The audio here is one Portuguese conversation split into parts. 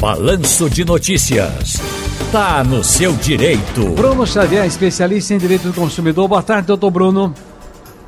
Balanço de Notícias. Tá no seu direito. Bruno Xavier, especialista em direito do consumidor. Boa tarde, doutor Bruno.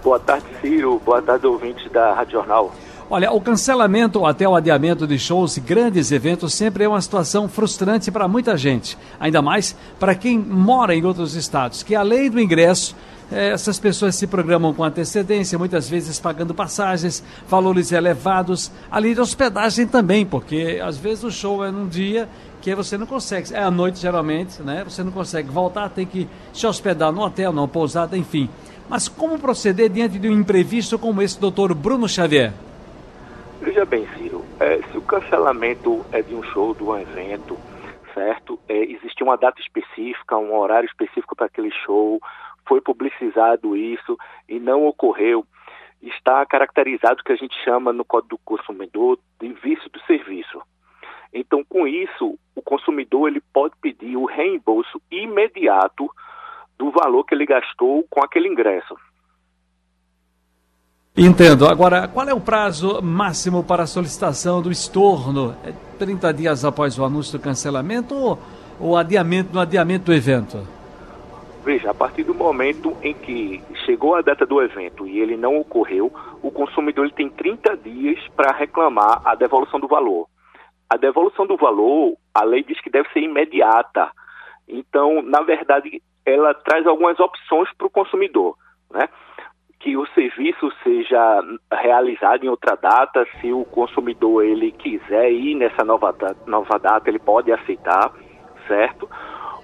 Boa tarde, Ciro. Boa tarde, ouvintes da Rádio Jornal. Olha, o cancelamento ou até o adiamento de shows e grandes eventos sempre é uma situação frustrante para muita gente. Ainda mais para quem mora em outros estados, que além do ingresso, eh, essas pessoas se programam com antecedência, muitas vezes pagando passagens, valores elevados, além de hospedagem também, porque às vezes o show é num dia que você não consegue, é à noite geralmente, né? Você não consegue voltar, tem que se hospedar no hotel, numa pousada, enfim. Mas como proceder diante de um imprevisto como esse, doutor Bruno Xavier? Bem, Ciro, é, se o cancelamento é de um show, de um evento, certo? É, existe uma data específica, um horário específico para aquele show, foi publicizado isso e não ocorreu, está caracterizado o que a gente chama no Código do Consumidor de vício do serviço. Então, com isso, o consumidor ele pode pedir o reembolso imediato do valor que ele gastou com aquele ingresso. Entendo. Agora, qual é o prazo máximo para a solicitação do estorno? É 30 dias após o anúncio do cancelamento ou, ou adiamento no adiamento do evento? Veja, a partir do momento em que chegou a data do evento e ele não ocorreu, o consumidor ele tem 30 dias para reclamar a devolução do valor. A devolução do valor, a lei diz que deve ser imediata. Então, na verdade, ela traz algumas opções para o consumidor, né? Que o serviço seja realizado em outra data, se o consumidor ele quiser ir nessa nova, nova data, ele pode aceitar, certo?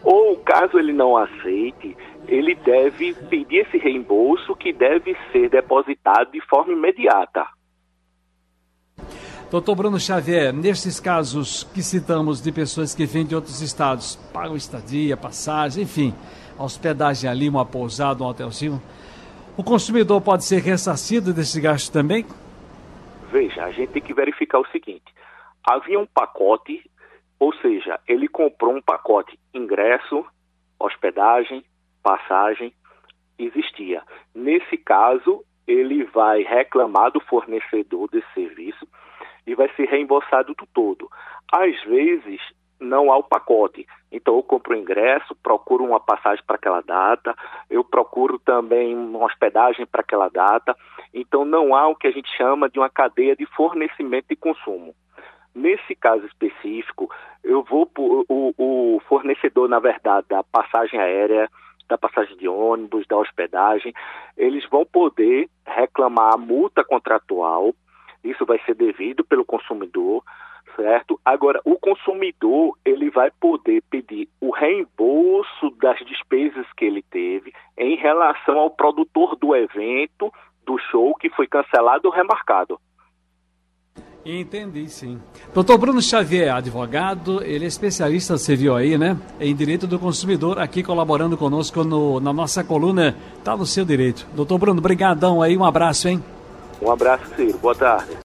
Ou caso ele não aceite, ele deve pedir esse reembolso que deve ser depositado de forma imediata. Doutor Bruno Xavier, nesses casos que citamos de pessoas que vêm de outros estados, pagam estadia, passagem, enfim, hospedagem ali, uma pousada, um hotelzinho, o consumidor pode ser ressarcido desse gasto também? Veja, a gente tem que verificar o seguinte: havia um pacote, ou seja, ele comprou um pacote ingresso, hospedagem, passagem, existia. Nesse caso, ele vai reclamar do fornecedor desse serviço e vai ser reembolsado do todo. Às vezes, não há o pacote. Então eu compro o ingresso, procuro uma passagem para aquela data, eu também uma hospedagem para aquela data. Então não há o que a gente chama de uma cadeia de fornecimento e consumo. Nesse caso específico, eu vou o, o fornecedor, na verdade, da passagem aérea, da passagem de ônibus, da hospedagem, eles vão poder reclamar a multa contratual. Isso vai ser devido pelo consumidor certo? Agora, o consumidor ele vai poder pedir o reembolso das despesas que ele teve em relação ao produtor do evento, do show que foi cancelado ou remarcado. Entendi, sim. Doutor Bruno Xavier, advogado, ele é especialista, você viu aí, né? Em direito do consumidor, aqui colaborando conosco no, na nossa coluna Tá no Seu Direito. Doutor Bruno, brigadão aí, um abraço, hein? Um abraço, Ciro. Boa tarde.